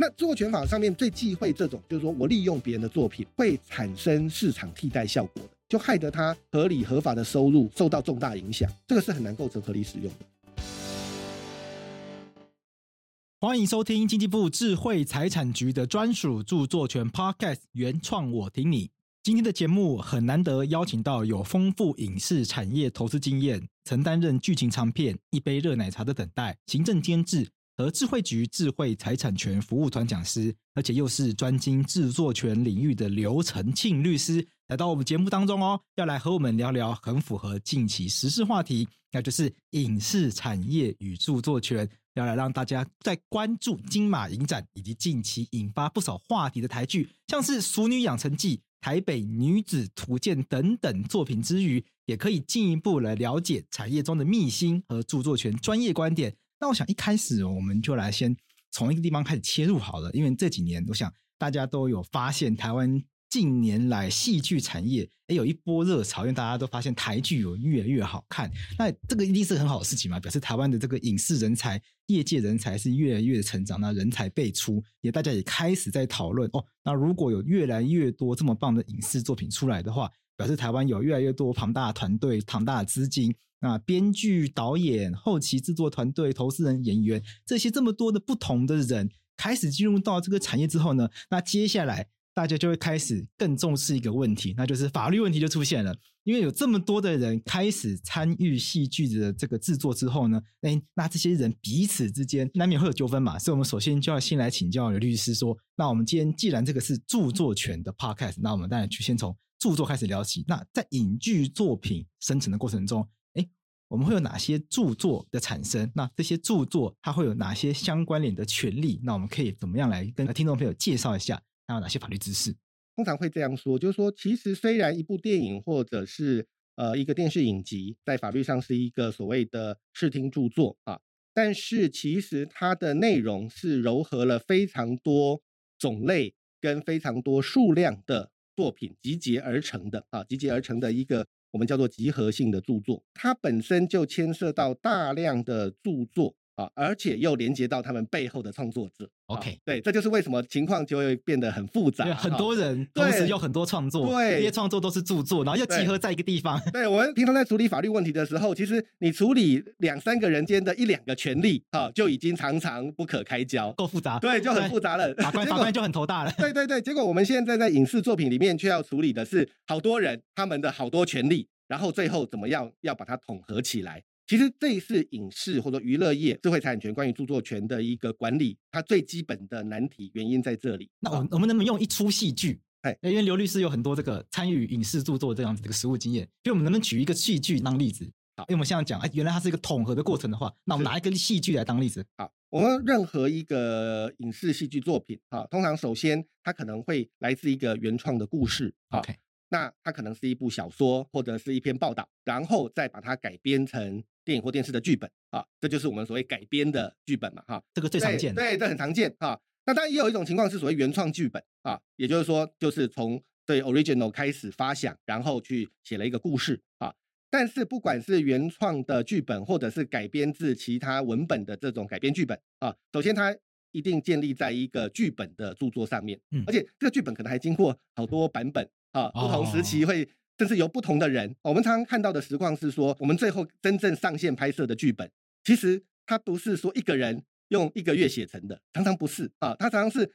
那著作权法上面最忌讳这种，就是说我利用别人的作品会产生市场替代效果的，就害得他合理合法的收入受到重大影响，这个是很难构成合理使用的。欢迎收听经济部智慧财产局的专属著作权 Podcast 原创，我听你。今天的节目很难得邀请到有丰富影视产业投资经验，曾担任剧情长片《一杯热奶茶的等待》行政监制和智慧局智慧财产权服务团讲师，而且又是专精制作权领域的刘成庆律师，来到我们节目当中哦，要来和我们聊聊很符合近期时事话题，那就是影视产业与著作权。要来让大家在关注金马影展以及近期引发不少话题的台剧，像是《熟女养成记》《台北女子图鉴》等等作品之余，也可以进一步来了解产业中的秘辛和著作权专业观点。那我想一开始我们就来先从一个地方开始切入好了，因为这几年我想大家都有发现台湾。近年来，戏剧产业哎有一波热潮，因为大家都发现台剧有越来越好看，那这个一定是很好的事情嘛，表示台湾的这个影视人才、业界人才是越来越成长，那人才辈出，也大家也开始在讨论哦。那如果有越来越多这么棒的影视作品出来的话，表示台湾有越来越多庞大的团队、庞大的资金，那编剧、导演、后期制作团队、投资人、演员这些这么多的不同的人开始进入到这个产业之后呢，那接下来。大家就会开始更重视一个问题，那就是法律问题就出现了。因为有这么多的人开始参与戏剧的这个制作之后呢，哎，那这些人彼此之间难免会有纠纷嘛。所以，我们首先就要先来请教刘律师说，那我们今天既然这个是著作权的 podcast，那我们当然就先从著作开始聊起。那在影剧作品生成的过程中，我们会有哪些著作的产生？那这些著作它会有哪些相关联的权利？那我们可以怎么样来跟听众朋友介绍一下？还有哪些法律知识？通常会这样说，就是说，其实虽然一部电影或者是呃一个电视影集，在法律上是一个所谓的视听著作啊，但是其实它的内容是糅合了非常多种类跟非常多数量的作品集结而成的啊，集结而成的一个我们叫做集合性的著作，它本身就牵涉到大量的著作。啊，而且又连接到他们背后的创作者。OK，对，这就是为什么情况就会变得很复杂。很多人同时有很多创作，对，这些创作都是著作，然后又集合在一个地方。对我们平常在处理法律问题的时候，其实你处理两三个人间的一两个权利，啊，就已经常常不可开交，够复杂。对，就很复杂了。法官法官就很头大了。对对对，结果我们现在在影视作品里面却要处理的是好多人他们的好多权利，然后最后怎么样要把它统合起来。其实这一次影视或者娱乐业智慧财产权关于著作权的一个管理，它最基本的难题原因在这里。那我我们能不能用一出戏剧？哎，因为刘律师有很多这个参与影视著作这样子这个实务经验，所以我们能不能举一个戏剧当例子？好，因为我们现在讲，哎，原来它是一个统合的过程的话，那我们拿一个戏剧来当例子。好，我们任何一个影视戏剧作品，啊，通常首先它可能会来自一个原创的故事。OK。那它可能是一部小说或者是一篇报道，然后再把它改编成电影或电视的剧本啊，这就是我们所谓改编的剧本嘛，哈，这个最常见，对，这很常见啊。那当然也有一种情况是所谓原创剧本啊，也就是说就是从对 original 开始发想，然后去写了一个故事啊。但是不管是原创的剧本，或者是改编自其他文本的这种改编剧本啊，首先它一定建立在一个剧本的著作上面，嗯，而且这个剧本可能还经过好多版本。啊，不同时期会，甚至由不同的人。我们常常看到的实况是说，我们最后真正上线拍摄的剧本，其实它不是说一个人用一个月写成的，常常不是啊，它常常是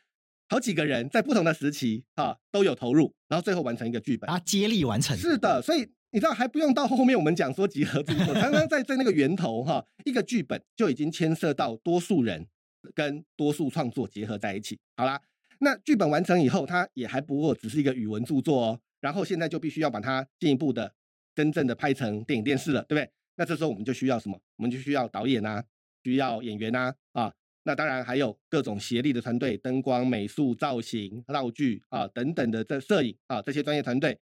好几个人在不同的时期啊都有投入，然后最后完成一个剧本，啊，接力完成。是的，所以你知道还不用到后面我们讲说集合著作，常常在在那个源头哈，一个剧本就已经牵涉到多数人跟多数创作结合在一起。好啦。那剧本完成以后，它也还不过只是一个语文著作哦。然后现在就必须要把它进一步的、真正的拍成电影电视了，对不对？那这时候我们就需要什么？我们就需要导演啊，需要演员啊，啊，那当然还有各种协力的团队，灯光、美术、造型、道具啊等等的这摄影啊这些专业团队。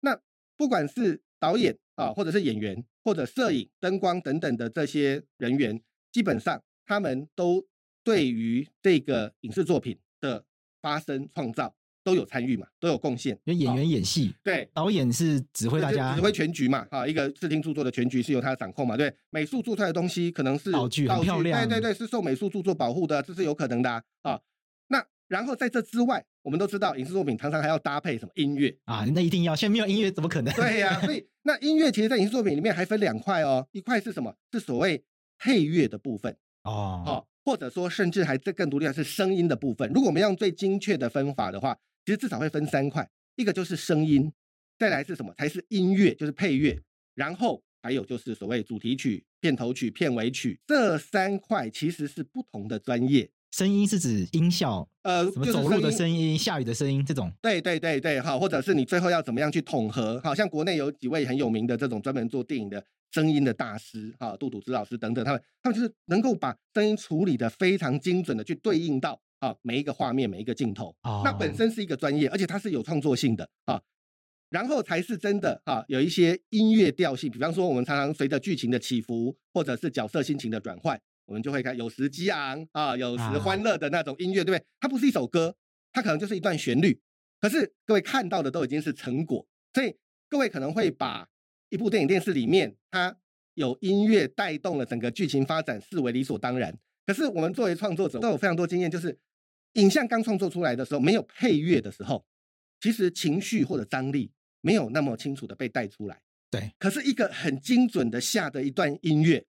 那不管是导演啊，或者是演员，或者摄影、灯光等等的这些人员，基本上他们都对于这个影视作品的。发生创造都有参与嘛，都有贡献。因为演员演戏，对，导演是指挥大家，指挥全局嘛。啊，一个视听著作的全局是由他掌控嘛。对，美术做出来的东西可能是道具很漂亮，对对对，是受美术著作保护的，这是有可能的啊。那然后在这之外，我们都知道影视作品常常还要搭配什么音乐啊，那一定要，现在没有音乐怎么可能？对呀，所以 那音乐其实，在影视作品里面还分两块哦，一块是什么？是所谓配乐的部分哦，哦，或者说甚至还这更独立的是声音的部分。如果我们用最精确的分法的话，其实至少会分三块，一个就是声音，再来是什么？才是音乐，就是配乐，然后还有就是所谓主题曲、片头曲、片尾曲，这三块其实是不同的专业。声音是指音效，呃，什么走路的声音、下雨的声音这种。对对对对，好，或者是你最后要怎么样去统合？好像国内有几位很有名的这种专门做电影的声音的大师，哈，杜笃之老师等等，他们他们就是能够把声音处理的非常精准的去对应到啊每一个画面、每一个镜头。哦，那本身是一个专业，而且它是有创作性的啊，然后才是真的啊，有一些音乐调性，比方说我们常常随着剧情的起伏，或者是角色心情的转换。我们就会看有时激昂啊，有时欢乐的那种音乐，对不对？它不是一首歌，它可能就是一段旋律。可是各位看到的都已经是成果，所以各位可能会把一部电影电视里面它有音乐带动了整个剧情发展视为理所当然。可是我们作为创作者都有非常多经验，就是影像刚创作出来的时候没有配乐的时候，其实情绪或者张力没有那么清楚的被带出来。对，可是一个很精准的下的一段音乐。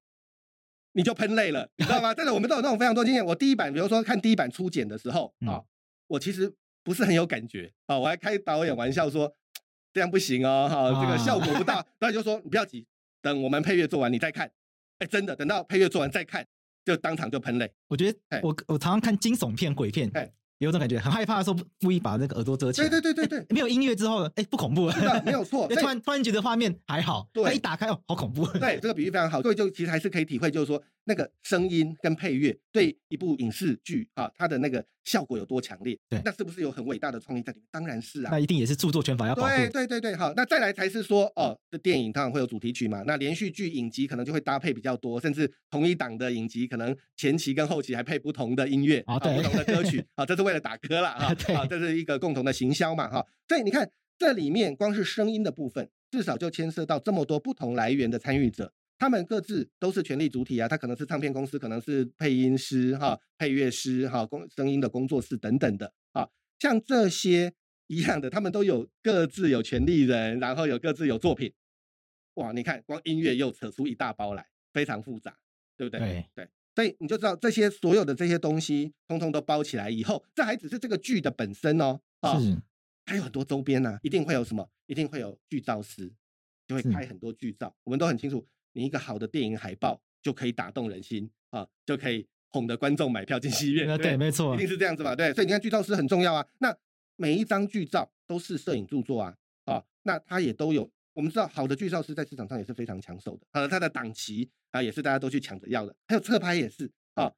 你就喷泪了，你知道吗？真的，我们都有那种非常多经验。我第一版，比如说看第一版初剪的时候啊，我其实不是很有感觉啊，我还开导演玩笑说 这样不行哦，哈，这个效果不大。导演就说你不要急，等我们配乐做完你再看。哎，真的，等到配乐做完再看，就当场就喷泪。我觉得我我常常看惊悚片、鬼片。有种感觉，很害怕的时候，故意把那个耳朵遮起来。对对对对对，没有音乐之后，哎，不恐怖了。没有错。突然突然觉得画面还好，对，一打开哦，好恐怖。对，这个比喻非常好。各位就其实还是可以体会，就是说那个声音跟配乐对一部影视剧啊，它的那个效果有多强烈。对，那是不是有很伟大的创意在里面？当然是啊。那一定也是著作权法要保护。对对对对，好。那再来才是说，哦，这电影当然会有主题曲嘛。那连续剧影集可能就会搭配比较多，甚至同一档的影集可能前期跟后期还配不同的音乐啊，不同的歌曲 啊，这是为了打歌啦。啊，这是一个共同的行销嘛，哈，所以你看这里面光是声音的部分，至少就牵涉到这么多不同来源的参与者，他们各自都是权力主体啊，他可能是唱片公司，可能是配音师哈、配乐师哈、工声音的工作室等等的啊，像这些一样的，他们都有各自有权利人，然后有各自有作品，哇，你看光音乐又扯出一大包来，非常复杂，对不对？对对。所以你就知道这些所有的这些东西，通通都包起来以后，这还只是这个剧的本身哦，啊，还有很多周边呢，一定会有什么，一定会有剧照师，就会拍很多剧照。我们都很清楚，你一个好的电影海报就可以打动人心啊，就可以哄得观众买票进戏院。对，没错，一定是这样子嘛，对。所以你看剧照师很重要啊，那每一张剧照都是摄影著作啊，啊，那它也都有。我们知道，好的剧照师在市场上也是非常抢手的，呃，他的档期啊也是大家都去抢着要的。还有侧拍也是啊，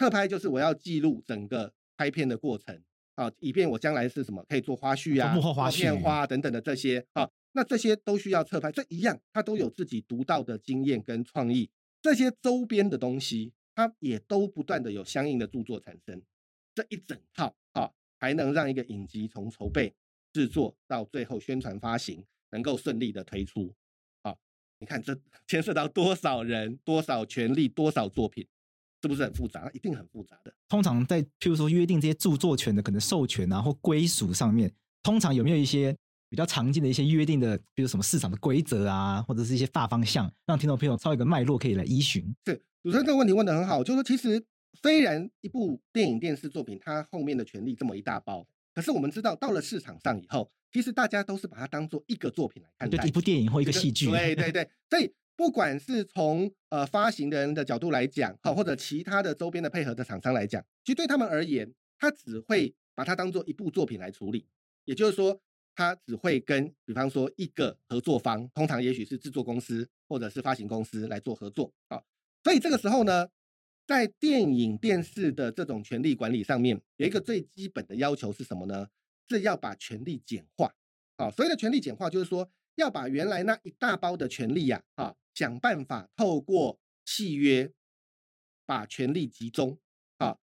侧拍就是我要记录整个拍片的过程啊，以便我将来是什么可以做花絮啊、幕后花絮、片花等等的这些啊，那这些都需要侧拍，这一样，他都有自己独到的经验跟创意。这些周边的东西，它也都不断的有相应的著作产生，这一整套啊，还能让一个影集从筹备、制作到最后宣传发行。能够顺利的推出，啊，你看这 牵涉到多少人、多少权利、多少作品，是不是很复杂？一定很复杂的。通常在譬如说约定这些著作权的可能授权啊或归属上面，通常有没有一些比较常见的一些约定的，比如什么市场的规则啊，或者是一些大方向，让听众朋友稍微一个脉络可以来依循？是主持人这个问题问的很好，就是说其实虽然一部电影电视作品它后面的权利这么一大包，可是我们知道到了市场上以后。其实大家都是把它当做一个作品来看待，一部电影或一个戏剧。对对对，所以不管是从呃发行人的角度来讲，好，或者其他的周边的配合的厂商来讲，其实对他们而言，他只会把它当做一部作品来处理。也就是说，他只会跟比方说一个合作方，通常也许是制作公司或者是发行公司来做合作啊。所以这个时候呢，在电影电视的这种权利管理上面，有一个最基本的要求是什么呢？是要把权力简化，啊，所谓的权力简化就是说要把原来那一大包的权利呀，啊，想办法透过契约把权力集中，啊，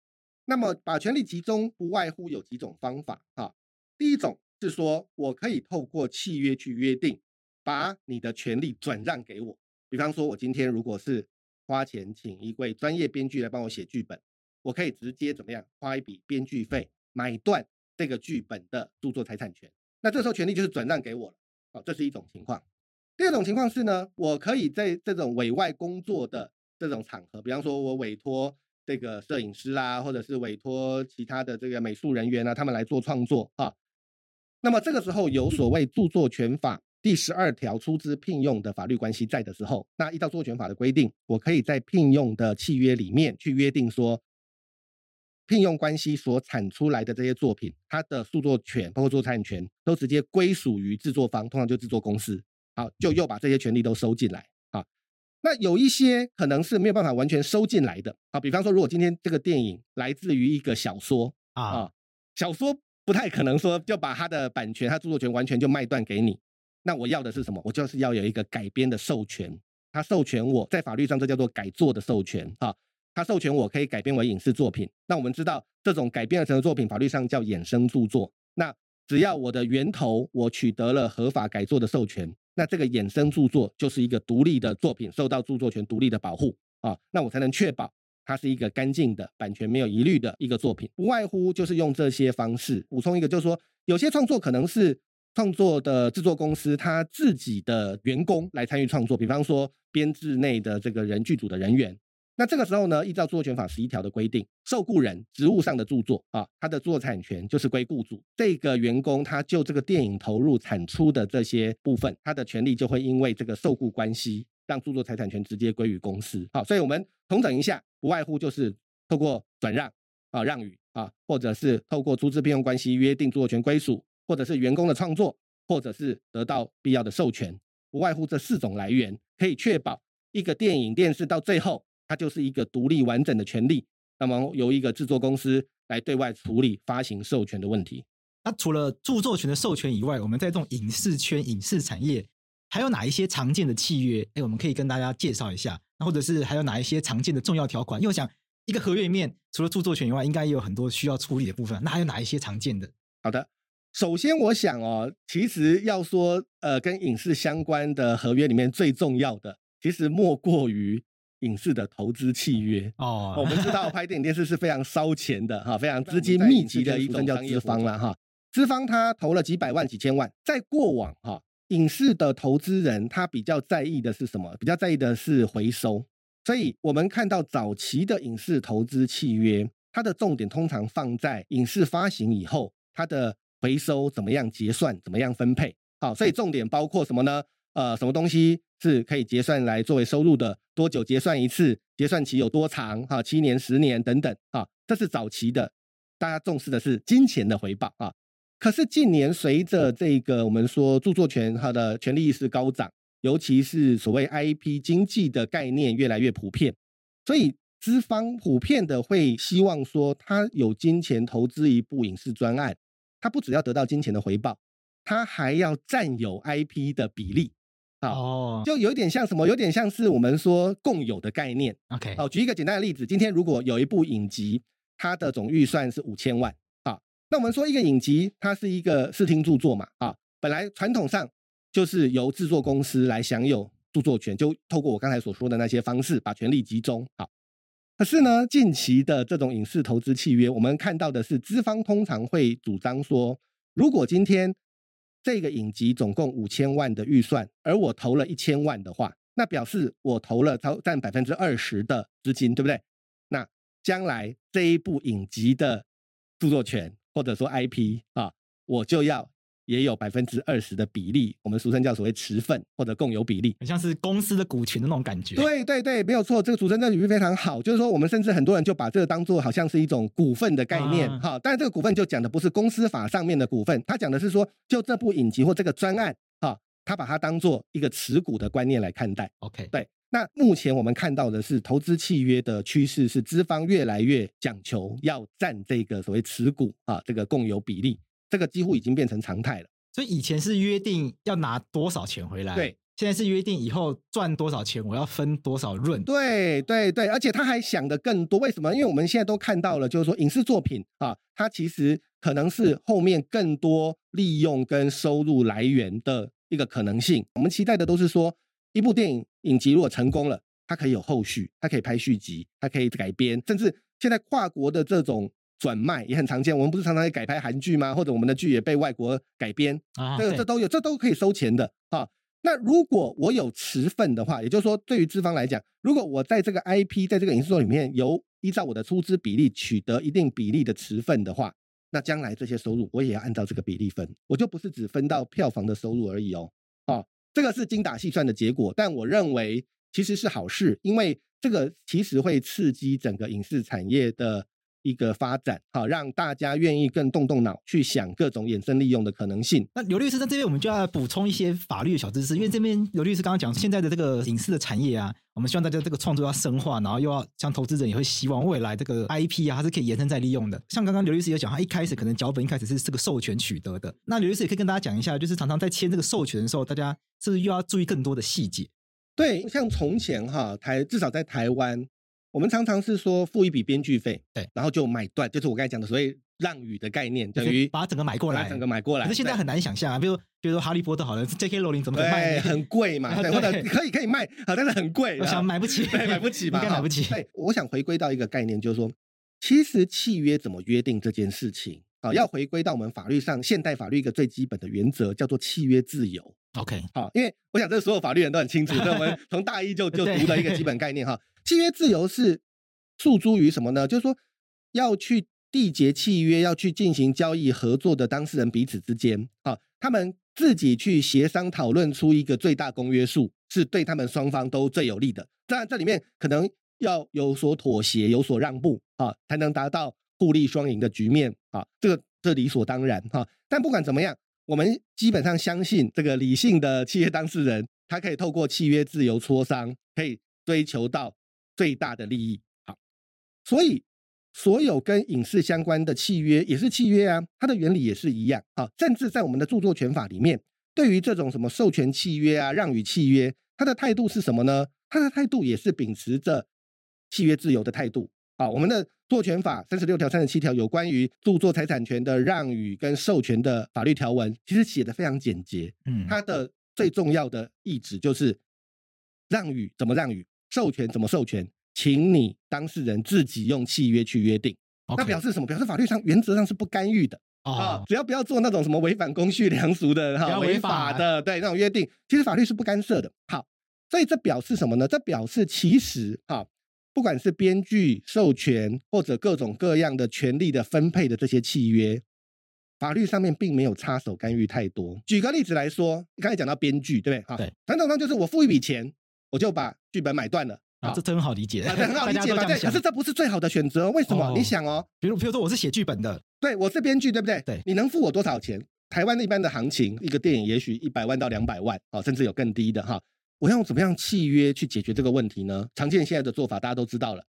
那么把权力集中不外乎有几种方法，啊，第一种是说我可以透过契约去约定，把你的权利转让给我，比方说我今天如果是花钱请一位专业编剧来帮我写剧本，我可以直接怎么样花一笔编剧费。买断这个剧本的著作财产权。那这时候权利就是转让给我了，这是一种情况。第二种情况是呢，我可以在这种委外工作的这种场合，比方说我委托这个摄影师啦，或者是委托其他的这个美术人员啊，他们来做创作啊。那么这个时候有所谓著作权法第十二条出资聘用的法律关系在的时候，那依照著作权法的规定，我可以在聘用的契约里面去约定说。聘用关系所产出来的这些作品，它的著作权包括著作产权都直接归属于制作方，通常就制作公司。好，就又把这些权利都收进来。啊，那有一些可能是没有办法完全收进来的。啊，比方说，如果今天这个电影来自于一个小说啊，小说不太可能说就把它的版权、它著作权完全就卖断给你。那我要的是什么？我就是要有一个改编的授权，它授权我在法律上这叫做改作的授权啊。他授权我可以改编为影视作品，那我们知道这种改编而成的作品，法律上叫衍生著作。那只要我的源头我取得了合法改作的授权，那这个衍生著作就是一个独立的作品，受到著作权独立的保护啊，那我才能确保它是一个干净的、版权没有疑虑的一个作品。不外乎就是用这些方式补充一个，就是说有些创作可能是创作的制作公司他自己的员工来参与创作，比方说编制内的这个人剧组的人员。那这个时候呢，依照著作权法十一条的规定，受雇人职务上的著作啊，他的著作产权就是归雇主。这个员工他就这个电影投入产出的这些部分，他的权利就会因为这个受雇关系，让著作财产权直接归于公司。好，所以我们统整一下，不外乎就是透过转让啊、让与啊，或者是透过出资聘用关系约定著作权归属，或者是员工的创作，或者是得到必要的授权，不外乎这四种来源，可以确保一个电影、电视到最后。它就是一个独立完整的权利，那么由一个制作公司来对外处理发行授权的问题。那除了著作权的授权以外，我们在这种影视圈、影视产业还有哪一些常见的契约？哎，我们可以跟大家介绍一下。那或者是还有哪一些常见的重要条款？因为我想一个合约里面除了著作权以外，应该也有很多需要处理的部分。那还有哪一些常见的？好的，首先我想哦，其实要说呃跟影视相关的合约里面最重要的，其实莫过于。影视的投资契约哦，我们知道拍电影电视是非常烧钱的哈，非常资金密集的一种叫资方了哈。资方他投了几百万、几千万，在过往哈，影视的投资人他比较在意的是什么？比较在意的是回收。所以我们看到早期的影视投资契约，它的重点通常放在影视发行以后，它的回收怎么样结算，怎么样分配。好，所以重点包括什么呢？呃，什么东西是可以结算来作为收入的？多久结算一次？结算期有多长？哈，七年、十年等等啊，这是早期的，大家重视的是金钱的回报啊。可是近年随着这个我们说著作权它的权利意识高涨，尤其是所谓 IP 经济的概念越来越普遍，所以资方普遍的会希望说，他有金钱投资一部影视专案，他不只要得到金钱的回报，他还要占有 IP 的比例。哦，就有点像什么？有点像是我们说共有的概念。OK，好，举一个简单的例子，今天如果有一部影集，它的总预算是五千万，啊，那我们说一个影集，它是一个视听著作嘛，啊，本来传统上就是由制作公司来享有著作权，就透过我刚才所说的那些方式把权力集中。好，可是呢，近期的这种影视投资契约，我们看到的是资方通常会主张说，如果今天这个影集总共五千万的预算，而我投了一千万的话，那表示我投了超占百分之二十的资金，对不对？那将来这一部影集的著作权或者说 IP 啊，我就要。也有百分之二十的比例，我们俗称叫所谓持份或者共有比例，很像是公司的股权的那种感觉。对对对，没有错，这个主持人的比喻非常好，就是说我们甚至很多人就把这个当做好像是一种股份的概念，哈。但是这个股份就讲的不是公司法上面的股份，它讲的是说，就这部影集或这个专案，哈，它把它当做一个持股的观念来看待。OK，对。那目前我们看到的是投资契约的趋势是资方越来越讲求要占这个所谓持股啊，这个共有比例。这个几乎已经变成常态了，所以以前是约定要拿多少钱回来，对，现在是约定以后赚多少钱，我要分多少润，对对对，而且他还想的更多，为什么？因为我们现在都看到了，就是说影视作品啊，它其实可能是后面更多利用跟收入来源的一个可能性。我们期待的都是说，一部电影影集如果成功了，它可以有后续，它可以拍续集，它可以改编，甚至现在跨国的这种。转卖也很常见。我们不是常常也改拍韩剧吗？或者我们的剧也被外国改编，啊，这个这都有，这都可以收钱的啊。那如果我有持份的话，也就是说，对于资方来讲，如果我在这个 IP 在这个影视作里面有依照我的出资比例取得一定比例的持份的话，那将来这些收入我也要按照这个比例分，我就不是只分到票房的收入而已哦。啊，这个是精打细算的结果，但我认为其实是好事，因为这个其实会刺激整个影视产业的。一个发展，好让大家愿意更动动脑去想各种衍生利用的可能性。那刘律师在这边，我们就要补充一些法律的小知识，因为这边刘律师刚刚讲，现在的这个影视的产业啊，我们希望大家这个创作要深化，然后又要像投资者也会希望未来这个 IP 啊，它是可以延伸再利用的。像刚刚刘律师有讲，他一开始可能脚本一开始是这个授权取得的，那刘律师也可以跟大家讲一下，就是常常在签这个授权的时候，大家是不是又要注意更多的细节？对，像从前哈台至少在台湾。我们常常是说付一笔编剧费，对，然后就买断，就是我刚才讲的所谓让与的概念，等于把整个买过来，整个买过来。可是现在很难想象啊，比如比如说哈利波特好了，J.K. 罗琳怎么卖？很贵嘛，对，或者可以可以卖，好，但是很贵，我想买不起，买不起 吧？应该买不起。对，我想回归到一个概念，就是说，其实契约怎么约定这件事情，啊，要回归到我们法律上现代法律一个最基本的原则，叫做契约自由。OK，好，因为我想这所有法律人都很清楚，所以我们 从大一就就读的一个基本概念哈，契约自由是。诉诸于什么呢？就是说，要去缔结契约，要去进行交易合作的当事人彼此之间，啊，他们自己去协商讨论出一个最大公约数，是对他们双方都最有利的。当然，这里面可能要有所妥协，有所让步，啊，才能达到互利双赢的局面，啊，这个这理所当然，哈。但不管怎么样，我们基本上相信这个理性的契约当事人，他可以透过契约自由磋商，可以追求到最大的利益。好所以，所有跟影视相关的契约也是契约啊，它的原理也是一样啊。甚至在我们的著作权法里面，对于这种什么授权契约啊、让与契约，它的态度是什么呢？它的态度也是秉持着契约自由的态度啊。我们的著作权法三十六条、三十七条有关于著作财产权的让与跟授权的法律条文，其实写的非常简洁。嗯，它的最重要的意旨就是让与怎么让与，授权怎么授权。请你当事人自己用契约去约定，那表示什么？表示法律上原则上是不干预的啊，只要不要做那种什么违反公序良俗的哈，违法的对那种约定，其实法律是不干涉的。好，所以这表示什么呢？这表示其实哈，不管是编剧授权或者各种各样的权利的分配的这些契约，法律上面并没有插手干预太多。举个例子来说，你刚才讲到编剧，对不对？对，传统上就是我付一笔钱，我就把剧本买断了。啊，这真好理解，很好理解吧？对，可是这不是最好的选择，为什么？你想哦，比如，比如说我是写剧本的，对，我是编剧，对不对？对，你能付我多少钱？台湾一般的行情，一个电影也许一百万到两百万，啊，甚至有更低的哈。我要用怎么样契约去解决这个问题呢？常见现在的做法大家都知道了，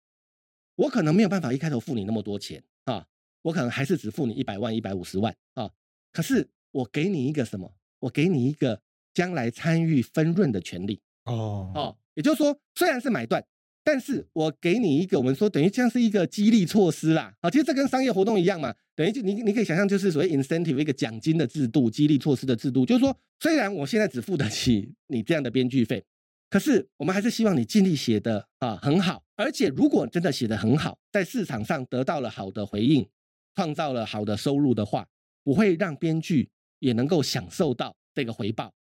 我可能没有办法一开头付你那么多钱啊，我可能还是只付你一百万、一百五十万啊。可是我给你一个什么？我给你一个将来参与分润的权利哦。哦，也就是说，虽然是买断。但是我给你一个，我们说等于像是一个激励措施啦，好，其实这跟商业活动一样嘛，等于就你你可以想象，就是所谓 incentive 一个奖金的制度，激励措施的制度，就是说，虽然我现在只付得起你这样的编剧费，可是我们还是希望你尽力写的啊很好，而且如果真的写的很好，在市场上得到了好的回应，创造了好的收入的话，我会让编剧也能够享受到这个回报，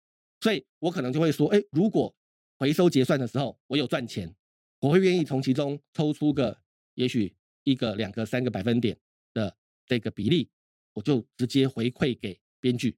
所以我可能就会说，哎，如果回收结算的时候我有赚钱。我会愿意从其中抽出个，也许一个、两个、三个百分点的这个比例，我就直接回馈给编剧，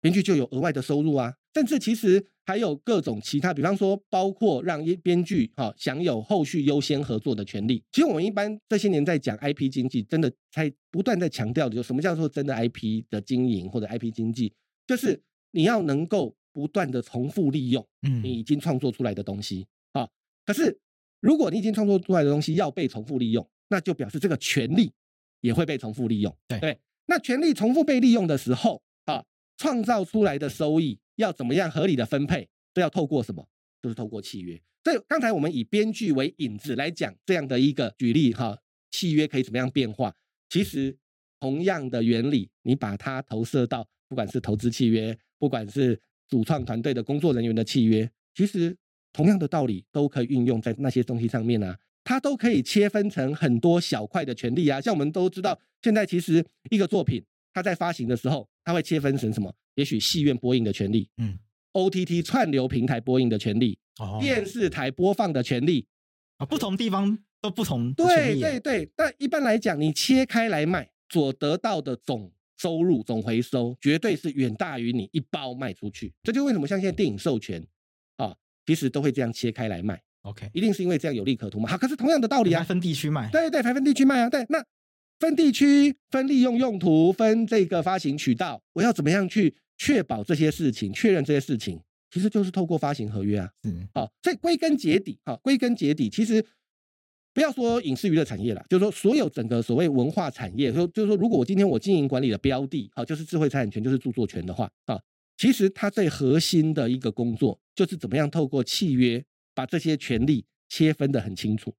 编剧就有额外的收入啊。甚至其实还有各种其他，比方说包括让编剧哈享有后续优先合作的权利。其实我们一般这些年在讲 IP 经济，真的才不断在强调的，就什么叫做真的 IP 的经营或者 IP 经济，就是你要能够不断的重复利用你已经创作出来的东西啊。可是如果你已经创作出来的东西要被重复利用，那就表示这个权利也会被重复利用。对，那权利重复被利用的时候啊，创造出来的收益要怎么样合理的分配？都要透过什么？就是透过契约。所以刚才我们以编剧为引子来讲这样的一个举例哈，契约可以怎么样变化？其实同样的原理，你把它投射到不管是投资契约，不管是主创团队的工作人员的契约，其实。同样的道理都可以运用在那些东西上面啊。它都可以切分成很多小块的权利啊。像我们都知道，现在其实一个作品它在发行的时候，它会切分成什么？也许戏院播映的权利，嗯，OTT 串流平台播映的权利，哦电视台播放的权利。啊，不同地方都不同对对对，但一般来讲，你切开来卖，所得到的总收入、总回收，绝对是远大于你一包卖出去。这就为什么像现在电影授权啊，其实都会这样切开来卖，OK，一定是因为这样有利可图嘛。好，可是同样的道理啊，分地区卖，对对，还分地区卖啊，对，那分地区、分利用用途、分这个发行渠道，我要怎么样去确保这些事情、确认这些事情，其实就是透过发行合约啊。嗯好，所以归根结底，哈，归根结底，其实不要说影视娱乐产业了，就是说所有整个所谓文化产业，说就是说，如果我今天我经营管理的标的，好，就是智慧财产权，就是著作权的话，啊，其实它最核心的一个工作，就是怎么样透过契约把这些权利切分的很清楚。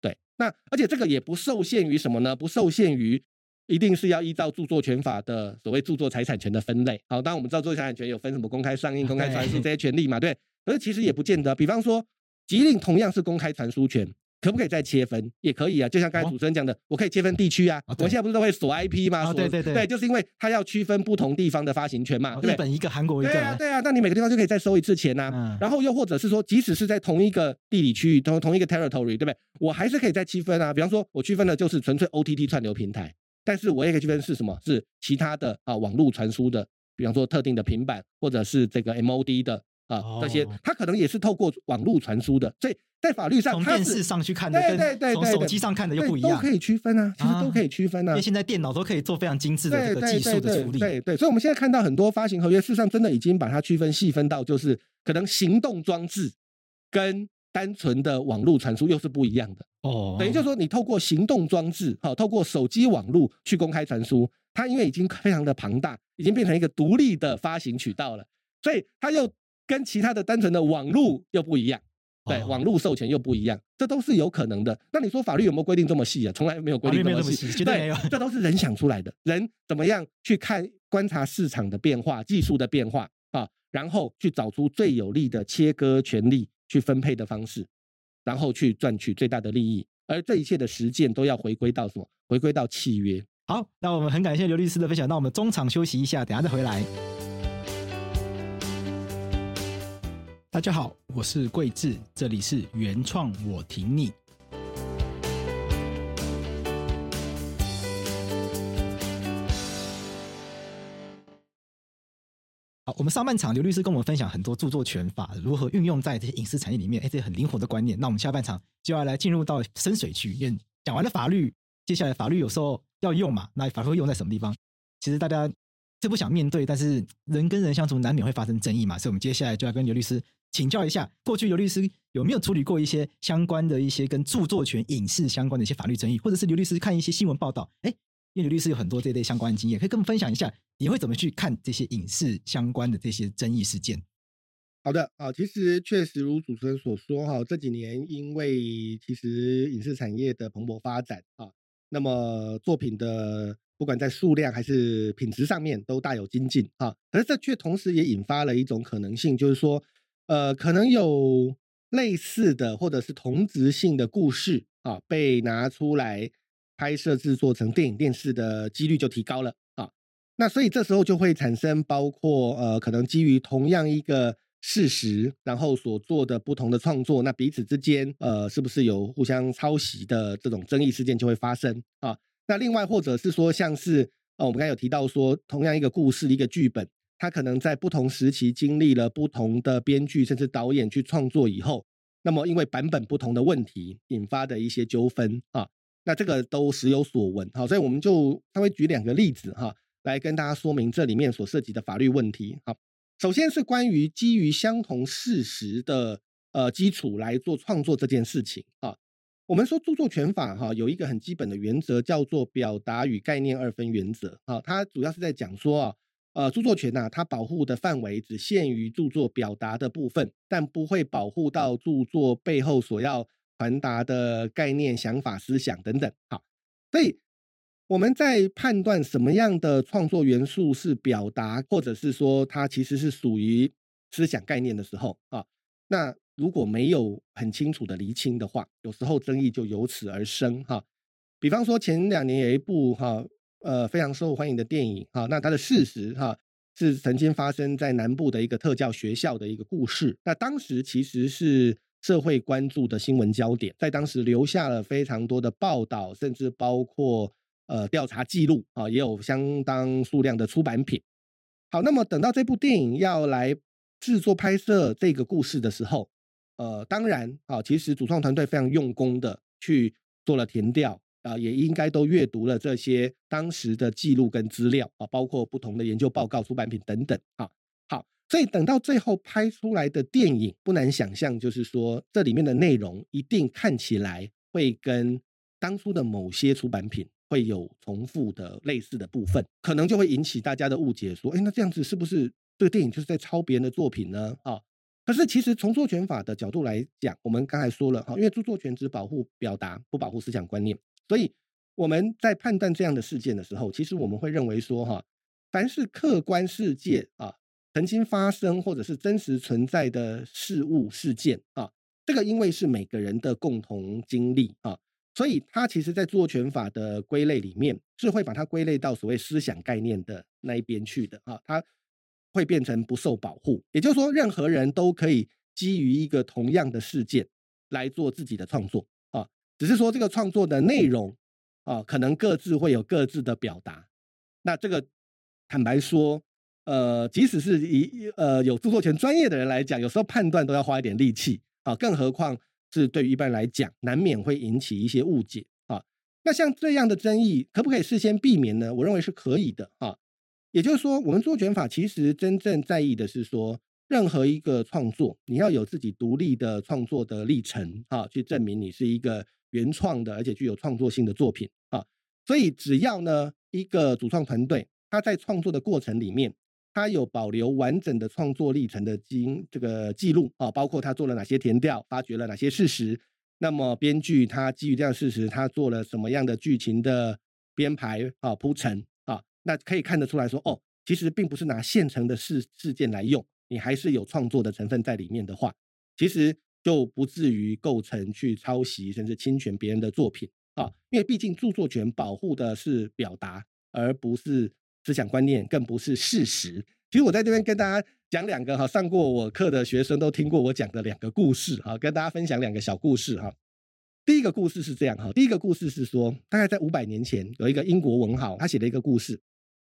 对，那而且这个也不受限于什么呢？不受限于一定是要依照著作权法的所谓著作财产权的分类。好，当然我们知道著作财产权有分什么公开上映、公开传输这些权利嘛，对。可是其实也不见得，比方说吉令同样是公开传输权，可不可以再切分？也可以啊，就像刚才哦主持人讲的，我可以切分地区啊。我们现在不是都会锁 IP 吗？锁啊对对对对，就是因为它要区分不同地方的发行权嘛，哦对？日本一个，韩国一对啊，个，对啊，那你每个地方就可以再收一次钱呐、嗯然后又或者是说，即使是在同一个地理区域、同同一个 territory，对不对？我还是可以再区分啊。比方说，我区分的就是纯粹 OTT 串流平台，但是我也可以区分是什么？是其他的啊网络传输的，比方说特定的平板或者是这个 MOD 的啊、这些哦，它可能也是透过网络传输的，所以在法律上从电视上去看的跟对对对从手对对机上看的又对不一样都可，以区分啊，其实都啊可以区分啊。因为现在电脑都可以做非常精致的对这个技术的处理，对对，所以我们现在看到很多发行合约，事实上真的已经把它区分细分到，就是可能行动装置跟单纯的网络传输又是不一样的。哦，等于就是说，你透过行动装置，好、透过手机网络去公开传输，它因为已经非常的庞大，已经变成一个独立的发行渠道了，所以它又跟其他的单纯的网络又不一样。对，哦网络授权又不一样，这都是有可能的。那你说法律有没有规定这么细啊？从来没有规定这么细，对没有这都是人想出来的。人怎么样去看、观察市场的变化、技术的变化啊，然后去找出最有利的切割权利去分配的方式，然后去赚取最大的利益。而这一切的实践都要回归到什么？回归到契约。好，那我们很感谢刘律师的分享，那我们中场休息一下，等下再回来。大家好，我是桂智，这里是原创我挺你。好，我们上半场刘律师跟我们分享很多著作权法如何运用在这些影视产业里面，哎，这很灵活的观念。那我们下半场就要来进入到深水区，因为讲完了法律，接下来法律有时候要用嘛，那法律会用在什么地方？其实大家是不想面对，但是人跟人相处难免会发生争议嘛，所以我们接下来就要跟刘律师请教一下，过去刘律师有没有处理过一些相关的一些跟著作权、影视相关的一些法律争议，或者是刘律师看一些新闻报道，哎，因为刘律师有很多这类相关的经验，可以跟我们分享一下，你会怎么去看这些影视相关的这些争议事件？好的啊，其实确实如主持人所说哈，这几年因为其实影视产业的蓬勃发展啊，那么作品的不管在数量还是品质上面都大有精进啊。可是这却同时也引发了一种可能性，就是说，呃，可能有类似的或者是同质性的故事啊，被拿出来拍摄制作成电影电视的几率就提高了啊。那所以这时候就会产生包括呃，可能基于同样一个事实，然后所做的不同的创作，那彼此之间呃，是不是有互相抄袭的这种争议事件就会发生啊？那另外或者是说，像是呃，我们刚才有提到说，同样一个故事一个剧本，他可能在不同时期经历了不同的编剧甚至导演去创作以后，那么因为版本不同的问题引发的一些纠纷啊，那这个都时有所闻。好，所以我们就稍微举两个例子哈。来跟大家说明这里面所涉及的法律问题。好，首先是关于基于相同事实的呃基础来做创作这件事情啊。我们说著作权法哈有一个很基本的原则叫做表达与概念二分原则啊，它主要是在讲说啊，呃著作权呐、它保护的范围只限于著作表达的部分，但不会保护到著作背后所要传达的概念、想法、思想等等。好，所以。我们在判断什么样的创作元素是表达，或者是说它其实是属于思想概念的时候啊，那如果没有很清楚的厘清的话，有时候争议就由此而生哈。比方说前两年有一部哈呃非常受欢迎的电影哈，那它的事实哈是曾经发生在南部的一个特教学校的一个故事，那当时其实是社会关注的新闻焦点，在当时留下了非常多的报道，甚至包括呃调查记录啊，也有相当数量的出版品。好，那么等到这部电影要来制作拍摄这个故事的时候，呃，当然啊，其实主创团队非常用功的去做了填调啊，也应该都阅读了这些当时的记录跟资料啊，包括不同的研究报告、出版品等等啊。好，所以等到最后拍出来的电影，不难想象，就是说这里面的内容一定看起来会跟当初的某些出版品。会有重复的类似的部分，可能就会引起大家的误解，说，哎，那这样子是不是这个电影就是在抄别人的作品呢？啊，可是其实从著作权法的角度来讲，我们刚才说了哈，因为著作权只保护表达，不保护思想观念，所以我们在判断这样的事件的时候，其实我们会认为说，哈，凡是客观世界啊曾经发生或者是真实存在的事物事件啊，这个因为是每个人的共同经历啊。所以，它其实，在著作权法的归类里面，是会把它归类到所谓思想概念的那一边去的啊。它会变成不受保护，也就是说，任何人都可以基于一个同样的事件来做自己的创作啊。只是说，这个创作的内容啊，可能各自会有各自的表达。那这个坦白说，呃，即使是以呃有著作权专业的人来讲，有时候判断都要花一点力气啊，更何况。是对于一般来讲，难免会引起一些误解啊。那像这样的争议，可不可以事先避免呢？我认为是可以的啊。也就是说，我们著作权法其实真正在意的是说，任何一个创作，你要有自己独立的创作的历程啊，去证明你是一个原创的，而且具有创作性的作品啊。所以，只要呢一个主创团队，他在创作的过程里面。他有保留完整的创作历程的经这个记录啊，包括他做了哪些填调，发掘了哪些事实。那么编剧他基于这样事实，他做了什么样的剧情的编排啊铺陈啊？那可以看得出来说，哦，其实并不是拿现成的事事件来用，你还是有创作的成分在里面的话，其实就不至于构成去抄袭甚至侵权别人的作品啊。因为毕竟著作权保护的是表达，而不是。思想观念更不是事实。其实我在这边跟大家讲两个哈，上过我课的学生都听过我讲的两个故事哈，跟大家分享两个小故事哈。第一个故事是这样哈，第一个故事是说，大概在五百年前，有一个英国文豪，他写了一个故事。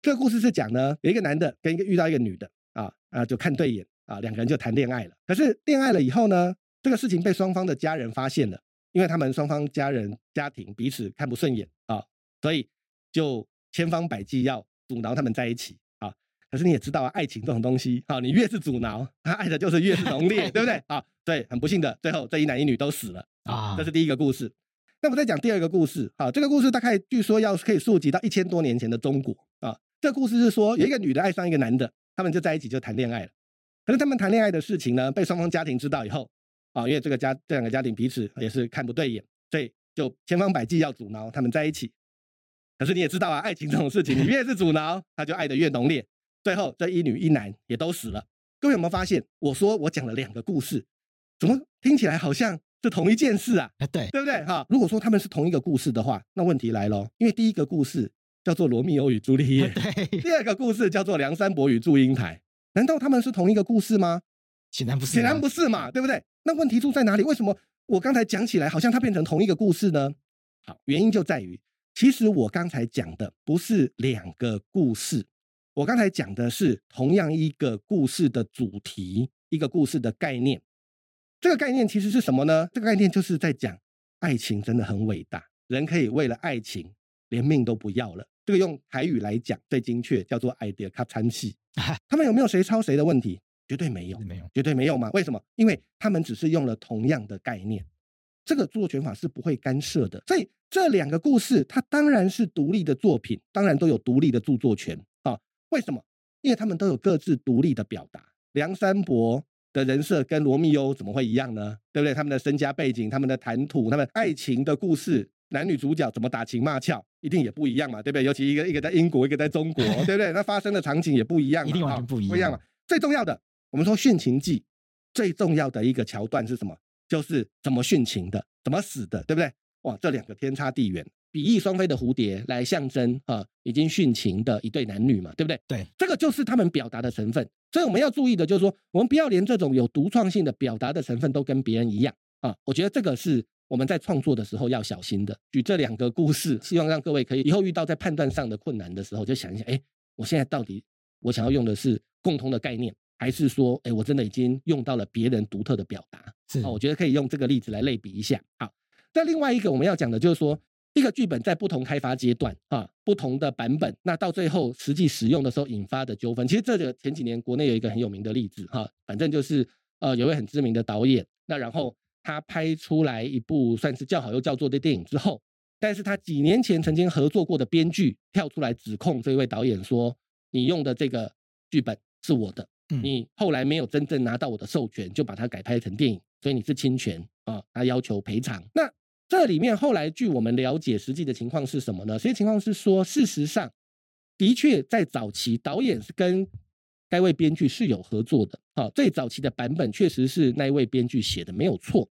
这个故事是讲呢，有一个男的跟一个遇到一个女的啊啊，就看对眼啊，两个人就谈恋爱了。可是恋爱了以后呢，这个事情被双方的家人发现了，因为他们双方家人家庭彼此看不顺眼啊，所以就千方百计要。阻挠他们在一起啊！可是你也知道啊，爱情这种东西啊，你越是阻挠，他爱的就是越是浓烈，对不对啊？对，很不幸的，最后这一男一女都死了啊！这是第一个故事。那我再讲第二个故事啊，这个故事大概据说要可以溯及到一千多年前的中国啊。这个故事是说，有一个女的爱上一个男的，他们就在一起就谈恋爱了。可是他们谈恋爱的事情呢，被双方家庭知道以后啊，因为这个家这两个家庭彼此也是看不对眼，所以就千方百计要阻挠他们在一起。可是你也知道啊，爱情这种事情，你越是阻挠，他就爱得越浓烈。最后这一女一男也都死了。各位有没有发现？我说我讲了两个故事，怎么听起来好像是同一件事啊？对，对不对？哈，如果说他们是同一个故事的话，那问题来了，因为第一个故事叫做《罗密欧与朱丽叶》，第二个故事叫做《梁山伯与祝英台》，难道他们是同一个故事吗？显然不是，显然不是嘛，对不对？那问题出在哪里？为什么我刚才讲起来好像它变成同一个故事呢？好，原因就在于。其实我刚才讲的不是两个故事，我刚才讲的是同样一个故事的主题，一个故事的概念。这个概念其实是什么呢？这个概念就是在讲爱情真的很伟大，人可以为了爱情连命都不要了。这个用台语来讲最精确，叫做 “idea 卡参戏”。他们有没有谁抄谁的问题？绝对没有，没有，绝对没有吗？为什么？因为他们只是用了同样的概念。这个著作权法是不会干涉的，所以这两个故事它当然是独立的作品，当然都有独立的著作权啊。为什么？因为他们都有各自独立的表达。梁山伯的人设跟罗密欧怎么会一样呢？对不对？他们的身家背景、他们的谈吐、他们爱情的故事、男女主角怎么打情骂俏，一定也不一样嘛，对不对？尤其一个一个在英国，一个在中国，对不对？那发生的场景也不一样，一定完全不一样，不一样嘛。最重要的，我们说《殉情记》最重要的一个桥段是什么？就是怎么殉情的，怎么死的，对不对？哇，这两个天差地远，比翼双飞的蝴蝶来象征啊，已经殉情的一对男女嘛，对不对？对，这个就是他们表达的成分。所以我们要注意的就是说，我们不要连这种有独创性的表达的成分都跟别人一样啊。我觉得这个是我们在创作的时候要小心的。举这两个故事，希望让各位可以以后遇到在判断上的困难的时候，就想一想，哎，我现在到底我想要用的是共同的概念，还是说，哎，我真的已经用到了别人独特的表达？是啊，我觉得可以用这个例子来类比一下。好，那另外一个我们要讲的就是说。一个剧本在不同开发阶段啊，不同的版本，那到最后实际使用的时候引发的纠纷，其实这个前几年国内有一个很有名的例子哈，反正就是呃有位很知名的导演，那然后他拍出来一部算是叫好又叫座的电影之后，但是他几年前曾经合作过的编剧跳出来指控这位导演说，你用的这个剧本是我的，你后来没有真正拿到我的授权就把它改拍成电影，所以你是侵权啊，他要求赔偿。那这里面后来据我们了解，实际的情况是什么呢？实际情况是说，事实上的确在早期，导演是跟该位编剧是有合作的。啊，最早期的版本确实是那一位编剧写的，没有错。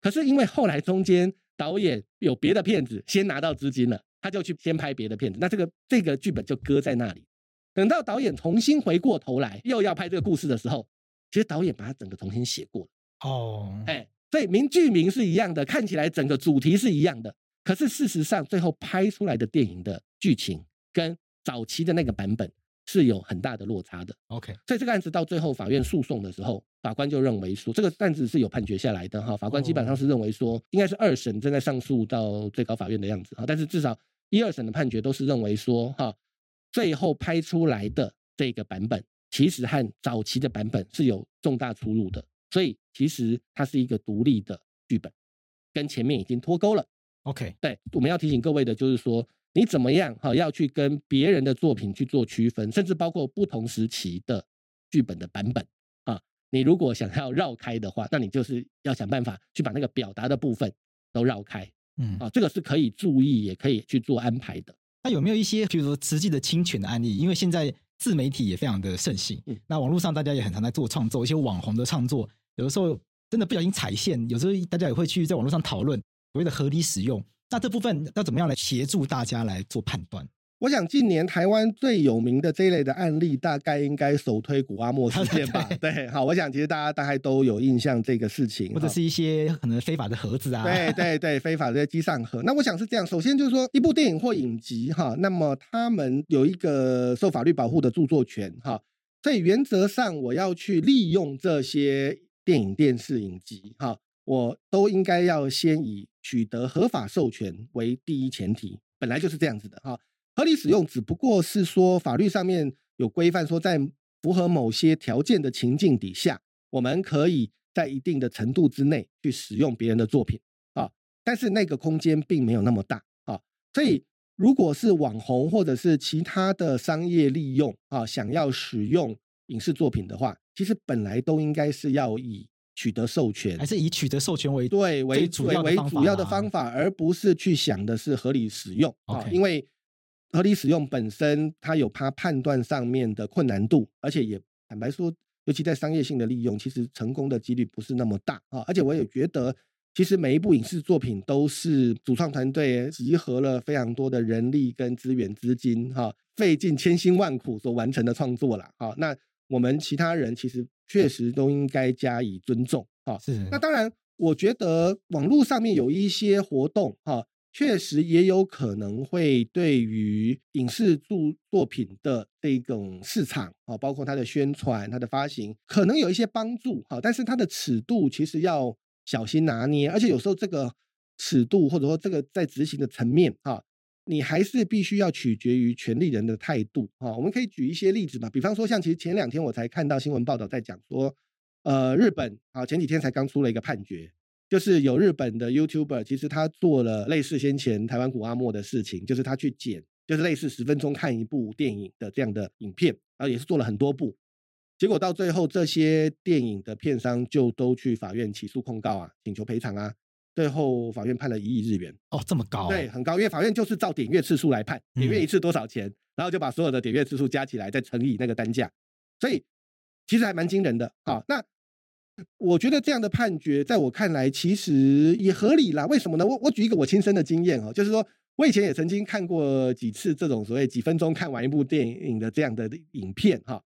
可是因为后来中间导演有别的片子先拿到资金了，他就去先拍别的片子，那这个这个剧本就搁在那里。等到导演重新回过头来又要拍这个故事的时候，其实导演把它整个重新写过了。哦，哎。所以名剧名是一样的，看起来整个主题是一样的，可是事实上最后拍出来的电影的剧情跟早期的那个版本是有很大的落差的。OK，所以这个案子到最后法院诉讼的时候，法官就认为说这个案子是有判决下来的哈。法官基本上是认为说应该是二审正在上诉到最高法院的样子哈，但是至少一二审的判决都是认为说哈，最后拍出来的这个版本其实和早期的版本是有重大出入的。所以其实它是一个独立的剧本，跟前面已经脱钩了。OK，对，我们要提醒各位的就是说，你怎么样哈，要去跟别人的作品去做区分，甚至包括不同时期的剧本的版本啊。你如果想要绕开的话，那你就是要想办法去把那个表达的部分都绕开。嗯，啊，这个是可以注意，也可以去做安排的。那有没有一些，比如说实际的侵权的案例？因为现在自媒体也非常的盛行，那网络上大家也很常在做创作，一些网红的创作。有的时候真的不小心踩线，有时候大家也会去在网络上讨论所谓的合理使用。那这部分要怎么样来协助大家来做判断？我想近年台湾最有名的这一类的案例，大概应该首推古阿莫事件吧？对，好，我想其实大家大概都有印象这个事情，或者是一些可能非法的盒子啊。对对对，非法的机上盒。那我想是这样，首先就是说一部电影或影集哈，那么他们有一个受法律保护的著作权哈，所以原则上我要去利用这些。电影、电视影集，哈，我都应该要先以取得合法授权为第一前提，本来就是这样子的，哈。合理使用只不过是说法律上面有规范，说在符合某些条件的情境底下，我们可以在一定的程度之内去使用别人的作品，啊，但是那个空间并没有那么大，啊，所以如果是网红或者是其他的商业利用，啊，想要使用影视作品的话。其实本来都应该是要以取得授权，还是以取得授权为对为主为主要的方法，而不是去想的是合理使用啊。因为合理使用本身它有它判断上面的困难度，而且也坦白说，尤其在商业性的利用，其实成功的几率不是那么大啊。而且我也觉得，其实每一部影视作品都是主创团队集合了非常多的人力跟资源资金哈，费尽千辛万苦所完成的创作了啊。那我们其他人其实确实都应该加以尊重啊。是。那当然，我觉得网络上面有一些活动哈，确实也有可能会对于影视作作品的这种市场啊，包括它的宣传、它的发行，可能有一些帮助哈。但是它的尺度其实要小心拿捏，而且有时候这个尺度或者说这个在执行的层面啊。你还是必须要取决于权利人的态度啊！我们可以举一些例子嘛，比方说像其实前两天我才看到新闻报道在讲说，呃，日本啊前几天才刚出了一个判决，就是有日本的 YouTuber，其实他做了类似先前台湾古阿莫的事情，就是他去剪，就是类似十分钟看一部电影的这样的影片，然后也是做了很多部，结果到最后这些电影的片商就都去法院起诉控告啊，请求赔偿啊。最后法院判了一亿日元哦，这么高？对，很高，因为法院就是照点阅次数来判，点阅一次多少钱，然后就把所有的点阅次数加起来，再乘以那个单价，所以其实还蛮惊人的啊。那我觉得这样的判决，在我看来其实也合理啦。为什么呢？我我举一个我亲身的经验哈，就是说我以前也曾经看过几次这种所谓几分钟看完一部电影的这样的影片哈。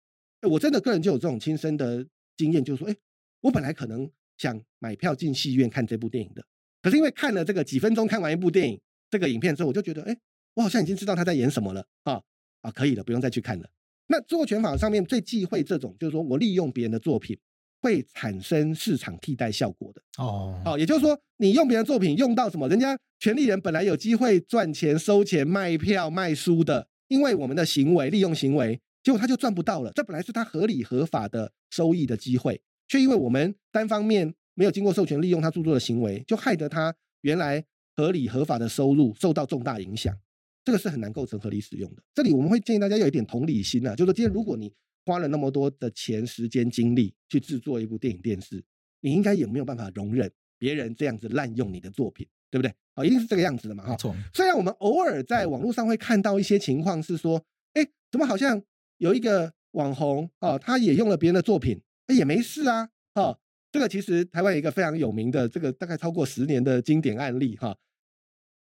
我真的个人就有这种亲身的经验，就是说，哎，我本来可能想买票进戏院看这部电影的，可是因为看了这个几分钟看完一部电影这个影片之后，我就觉得，哎，我好像已经知道他在演什么了啊啊，可以了，不用再去看了。那著作权法上面最忌讳这种，就是说我利用别人的作品。会产生市场替代效果的哦，好，也就是说，你用别人作品用到什么，人家权利人本来有机会赚钱、收钱、卖票、卖书的，因为我们的行为利用行为，结果他就赚不到了。这本来是他合理合法的收益的机会，却因为我们单方面没有经过授权利用他著作的行为，就害得他原来合理合法的收入受到重大影响。这个是很难构成合理使用的。这里我们会建议大家有一点同理心啊，就是说，今天如果你花了那么多的钱、时间、精力去制作一部电影、电视，你应该也没有办法容忍别人这样子滥用你的作品，对不对？啊，一定是这个样子的嘛，哈。错。虽然我们偶尔在网络上会看到一些情况是说，哎，怎么好像有一个网红啊，他也用了别人的作品，也没事啊，哈。这个其实台湾有一个非常有名的，这个大概超过十年的经典案例，哈。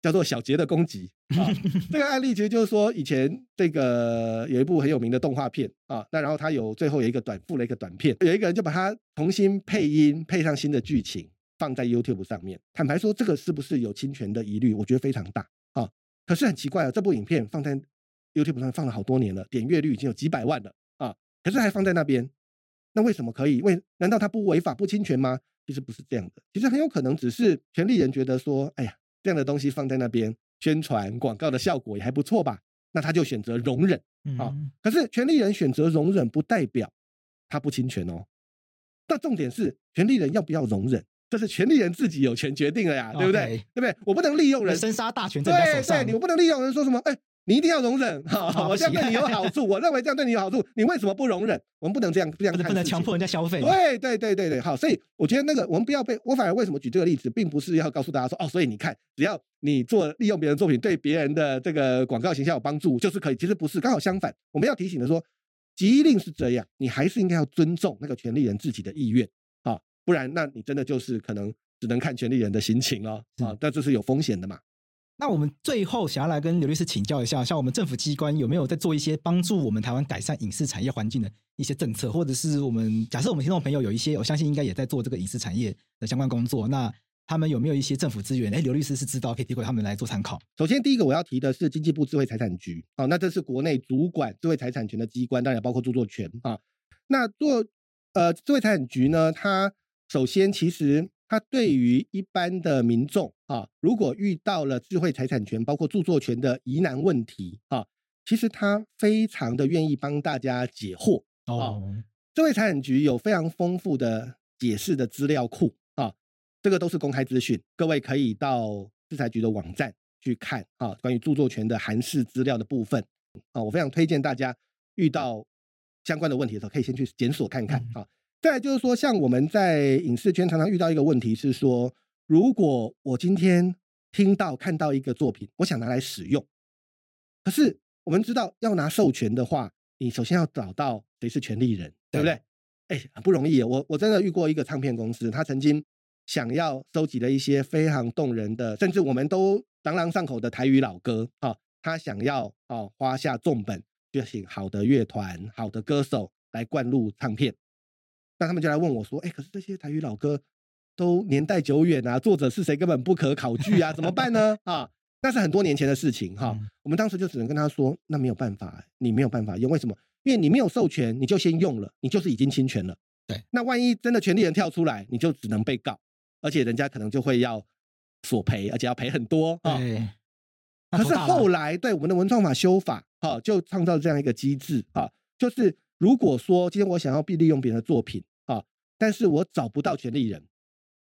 叫做小杰的攻击 啊，这个案例其实就是说，以前这个有一部很有名的动画片啊，那然后他有最后有一个短附了一个短片，有一个人就把它重新配音，配上新的剧情，放在 YouTube 上面。坦白说，这个是不是有侵权的疑虑？我觉得非常大啊。可是很奇怪啊，这部影片放在 YouTube 上放了好多年了，点阅率已经有几百万了啊，可是还放在那边，那为什么可以？为难道他不违法不侵权吗？其实不是这样的，其实很有可能只是权利人觉得说，哎呀。这样的东西放在那边宣传广告的效果也还不错吧？那他就选择容忍啊。可是权利人选择容忍，不代表他不侵权哦。但重点是权利人要不要容忍，这是权利人自己有权决定的呀，对不对？对不对？我不能利用人生杀大权在人手上，你不能利用人说什么哎。你一定要容忍，哈，我这样对你有好处，我认为这样对你有好处，你为什么不容忍？我们不能这样这样看，不能强迫人家消费。对对对对对，好，所以我觉得那个我们不要被我反而为什么举这个例子，并不是要告诉大家说哦，所以你看，只要你做利用别人作品对别人的这个广告形象有帮助，就是可以。其实不是，刚好相反，我们要提醒的说，即令是这样，你还是应该要尊重那个权利人自己的意愿啊，不然那你真的就是可能只能看权利人的心情了，啊，但这是有风险的嘛。那我们最后想要来跟刘律师请教一下，像我们政府机关有没有在做一些帮助我们台湾改善影视产业环境的一些政策，或者是我们假设我们听众朋友有一些，我相信应该也在做这个影视产业的相关工作，那他们有没有一些政府资源？哎，刘律师是知道可以提供他们来做参考。首先，第一个我要提的是经济部智慧财产局，好，那这是国内主管智慧财产权的机关，当然包括著作权啊。那做呃智慧财产局呢，它首先其实。他对于一般的民众啊，如果遇到了智慧财产权，包括著作权的疑难问题啊，其实他非常的愿意帮大家解惑哦。智慧财产局有非常丰富的解释的资料库啊，这个都是公开资讯，各位可以到制裁局的网站去看啊，关于著作权的函释资料的部分啊，我非常推荐大家遇到相关的问题的时候，可以先去检索看看啊。再就是说，像我们在影视圈常常遇到一个问题是说，如果我今天听到看到一个作品，我想拿来使用，可是我们知道要拿授权的话，你首先要找到谁是权利人，对不对？哎，很不容易。我我真的遇过一个唱片公司，他曾经想要收集了一些非常动人的，甚至我们都朗朗上口的台语老歌啊，他想要啊花下重本，就请好的乐团、好的歌手来灌录唱片。那他们就来问我说：“哎，可是这些台语老歌都年代久远啊，作者是谁根本不可考据啊，怎么办呢？”啊，那是很多年前的事情哈。我们当时就只能跟他说：“那没有办法，你没有办法用，为什么？因为你没有授权，你就先用了，你就是已经侵权了。对，那万一真的权利人跳出来，你就只能被告，而且人家可能就会要索赔，而且要赔很多啊。可是后来对我们的文创法修法，哈，就创造这样一个机制啊，就是。如果说今天我想要利用别人的作品啊，但是我找不到权利人，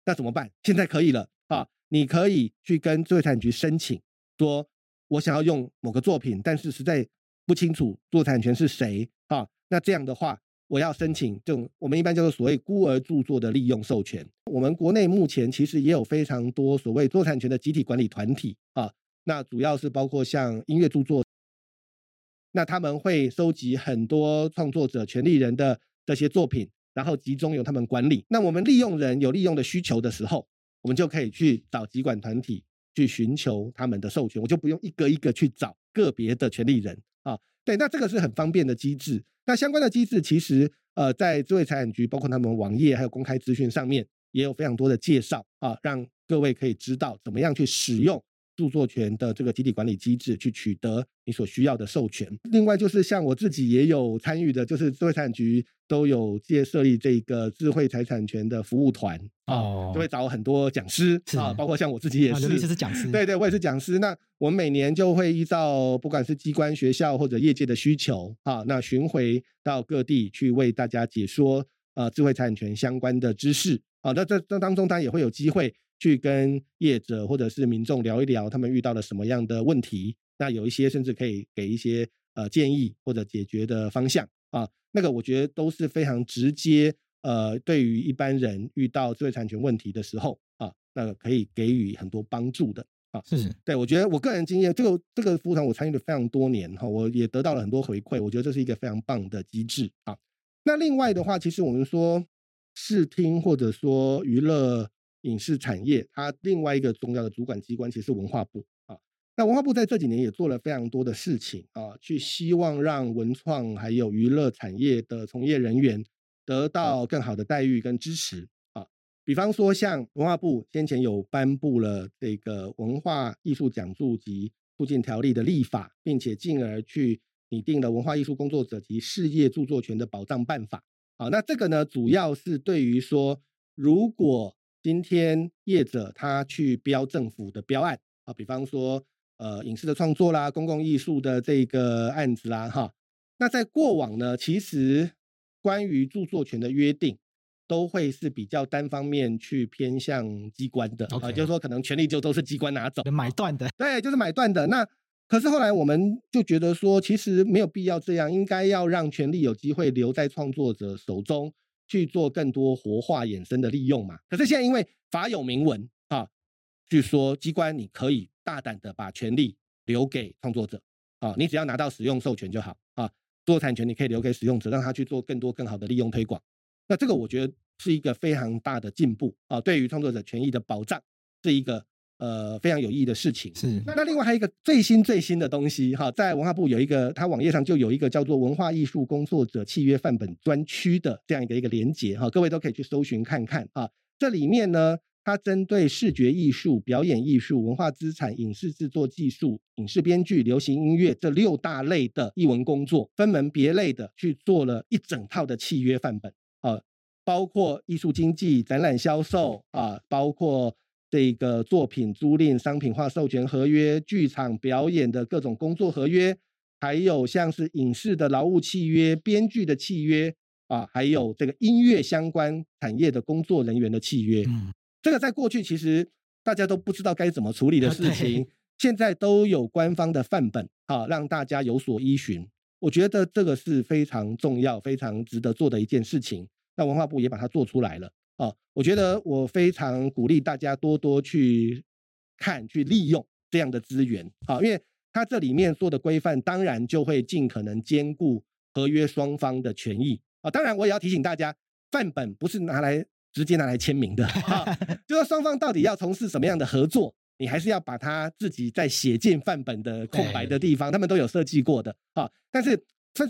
那怎么办？现在可以了啊，你可以去跟智慧财产局申请，说我想要用某个作品，但是实在不清楚作产权是谁啊。那这样的话，我要申请这种我们一般叫做所谓孤儿著作的利用授权。我们国内目前其实也有非常多所谓作产权的集体管理团体啊，那主要是包括像音乐著作。那他们会收集很多创作者、权利人的这些作品，然后集中由他们管理。那我们利用人有利用的需求的时候，我们就可以去找集管团体去寻求他们的授权，我就不用一个一个去找个别的权利人啊。对，那这个是很方便的机制。那相关的机制其实呃，在智慧财产局包括他们网页还有公开资讯上面也有非常多的介绍啊，让各位可以知道怎么样去使用。著作权的这个集体管理机制，去取得你所需要的授权。另外，就是像我自己也有参与的，就是智慧财产局都有借设立这个智慧财产权的服务团啊，就会找很多讲师啊，包括像我自己也是，是讲师。对对，我也是讲师。那我们每年就会依照不管是机关、学校或者业界的需求啊，那巡回到各地去为大家解说呃智慧财产权相关的知识啊。那这这当中当然也会有机会。去跟业者或者是民众聊一聊，他们遇到了什么样的问题？那有一些甚至可以给一些呃建议或者解决的方向啊。那个我觉得都是非常直接，呃，对于一般人遇到知识产权问题的时候啊，那个可以给予很多帮助的啊。是，对我觉得我个人经验，这个这个服务团我参与了非常多年哈，我也得到了很多回馈，我觉得这是一个非常棒的机制啊。那另外的话，其实我们说视听或者说娱乐。影视产业，它另外一个重要的主管机关其实是文化部啊。那文化部在这几年也做了非常多的事情啊，去希望让文创还有娱乐产业的从业人员得到更好的待遇跟支持啊。比方说，像文化部先前有颁布了这个文化艺术奖助及促进条例的立法，并且进而去拟定了文化艺术工作者及事业著作权的保障办法啊。那这个呢，主要是对于说，如果今天业者他去标政府的标案啊，比方说呃影视的创作啦、公共艺术的这个案子啦，哈，那在过往呢，其实关于著作权的约定都会是比较单方面去偏向机关的啊，就是说可能权利就都是机关拿走，买断的，对，就是买断的。那可是后来我们就觉得说，其实没有必要这样，应该要让权利有机会留在创作者手中。去做更多活化衍生的利用嘛？可是现在因为法有明文啊，据说机关你可以大胆的把权利留给创作者啊，你只要拿到使用授权就好啊，作产权你可以留给使用者，让他去做更多更好的利用推广。那这个我觉得是一个非常大的进步啊，对于创作者权益的保障是一个。呃，非常有意义的事情是。那另外还有一个最新最新的东西哈，在文化部有一个，它网页上就有一个叫做“文化艺术工作者契约范本专区”的这样一个一个连接哈，各位都可以去搜寻看看啊。这里面呢，它针对视觉艺术、表演艺术、文化资产、影视制作技术、影视编剧、流行音乐这六大类的艺文工作，分门别类的去做了一整套的契约范本啊，包括艺术经济、展览销售啊，包括。这个作品租赁、商品化授权合约、剧场表演的各种工作合约，还有像是影视的劳务契约、编剧的契约啊，还有这个音乐相关产业的工作人员的契约。嗯，这个在过去其实大家都不知道该怎么处理的事情，现在都有官方的范本啊，让大家有所依循。我觉得这个是非常重要、非常值得做的一件事情。那文化部也把它做出来了。啊，我觉得我非常鼓励大家多多去看、去利用这样的资源啊，因为它这里面做的规范，当然就会尽可能兼顾合约双方的权益啊。当然，我也要提醒大家，范本不是拿来直接拿来签名的，就说双方到底要从事什么样的合作，你还是要把它自己在写进范本的空白的地方，他们都有设计过的啊。但是，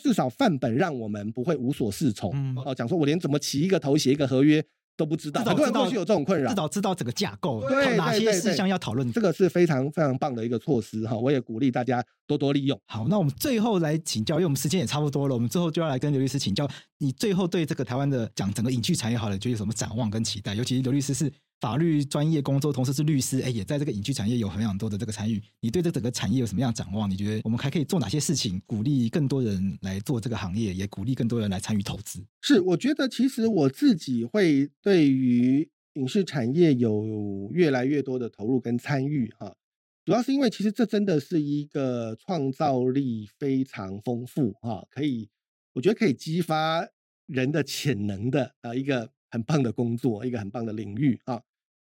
至少范本让我们不会无所适从哦，讲说我连怎么起一个头、写一个合约。都不知道，很多人过去有这种困扰，至少知道整个架构，对哪些事项要讨论，这个是非常非常棒的一个措施哈，我也鼓励大家多多利用。好，那我们最后来请教，因为我们时间也差不多了，我们最后就要来跟刘律师请教，你最后对这个台湾的讲整个影剧产业好了，就有什么展望跟期待？尤其是刘律师是。法律专业工作，同时是律师，哎，也在这个影剧产业有很很多的这个参与。你对这整个产业有什么样展望？你觉得我们还可以做哪些事情，鼓励更多人来做这个行业，也鼓励更多人来参与投资？是，我觉得其实我自己会对于影视产业有越来越多的投入跟参与哈，主要是因为其实这真的是一个创造力非常丰富哈，可以我觉得可以激发人的潜能的啊一个。很棒的工作，一个很棒的领域啊，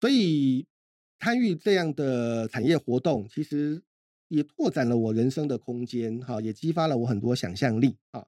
所以参与这样的产业活动，其实也拓展了我人生的空间哈，也激发了我很多想象力啊。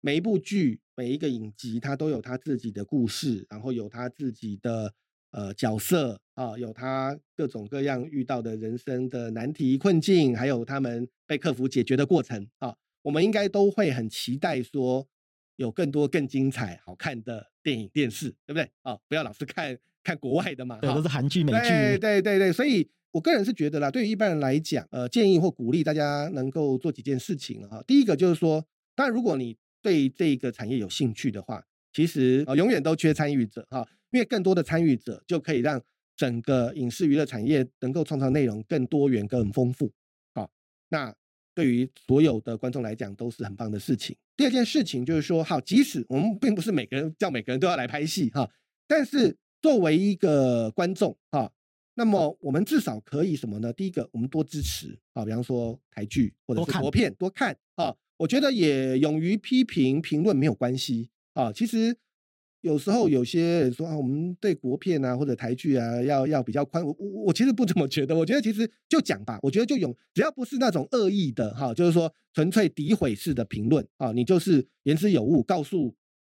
每一部剧、每一个影集它都有它自己的故事，然后有它自己的呃角色啊，有它各种各样遇到的人生的难题困境，还有他们被克服解决的过程啊，我们应该都会很期待说有更多更精彩好看的电影电视，对不对？啊，不要老是看看国外的嘛，对，都是韩剧美剧，对对对对，所以。我个人是觉得啦，对于一般人来讲，呃，建议或鼓励大家能够做几件事情啊。第一个就是说，当然如果你对这个产业有兴趣的话，其实呃永远都缺参与者哈，因为更多的参与者就可以让整个影视娱乐产业能够创造内容更多元、更丰富。好，那对于所有的观众来讲都是很棒的事情。第二件事情就是说，好，即使我们并不是每个人叫每个人都要来拍戏哈，但是作为一个观众哈。那么我们至少可以什么呢？第一个，我们多支持啊，比方说台剧或者是国片，多看啊。我觉得也勇于批评评论没有关系啊。其实有时候有些人说啊，我们对国片啊或者台剧啊要要比较宽，我我我其实不怎么觉得。我觉得其实就讲吧，我觉得就有，只要不是那种恶意的哈，就是说纯粹诋毁式的评论啊，你就是言之有物，告诉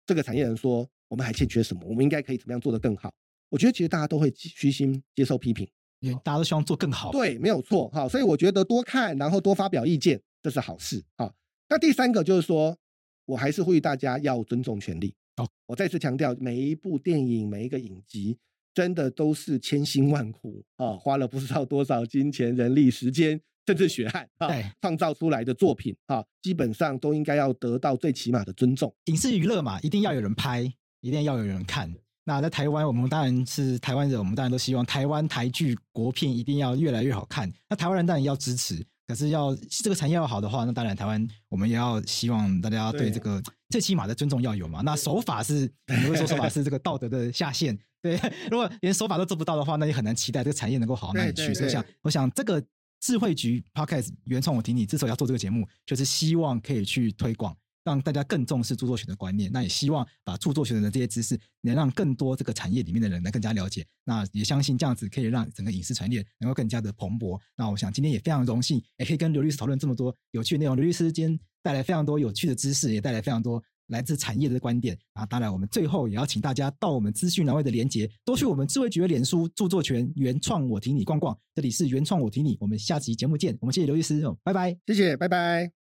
这个产业人说我们还欠缺什么，我们应该可以怎么样做得更好。我觉得其实大家都会虚心接受批评，因为大家都希望做更好。对，没有错哈。所以我觉得多看，然后多发表意见，这是好事啊。那第三个就是说，我还是呼吁大家要尊重权利。哦，我再次强调，每一部电影、每一个影集，真的都是千辛万苦啊，花了不知道多少金钱、人力、时间，甚至血汗啊，创造出来的作品啊，基本上都应该要得到最起码的尊重。影视娱乐嘛，一定要有人拍，一定要有人看。那在台湾，我们当然是台湾人，我们当然都希望台湾台剧国片一定要越来越好看。那台湾人当然要支持，可是要这个产业要好的话，那当然台湾我们也要希望大家对这个最起码的尊重要有嘛。那手法是，你会说手法是这个道德的下限。对，如果连手法都做不到的话，那也很难期待这个产业能够好到哪里去。所以想，我想这个智慧局 Podcast 原创，我听你之所以要做这个节目，就是希望可以去推广。让大家更重视著作权的观念，那也希望把著作权的这些知识，能让更多这个产业里面的人能更加了解。那也相信这样子可以让整个影视产业能够更加的蓬勃。那我想今天也非常荣幸，也可以跟刘律师讨论这么多有趣的内容。刘律师今天带来非常多有趣的知识，也带来非常多来自产业的观点。啊，当然我们最后也要请大家到我们资讯栏位的连接，多去我们智慧局的脸书著作权原创我听你逛逛。这里是原创我听你，我们下期节目见。我们谢谢刘律师，拜拜，谢谢，拜拜。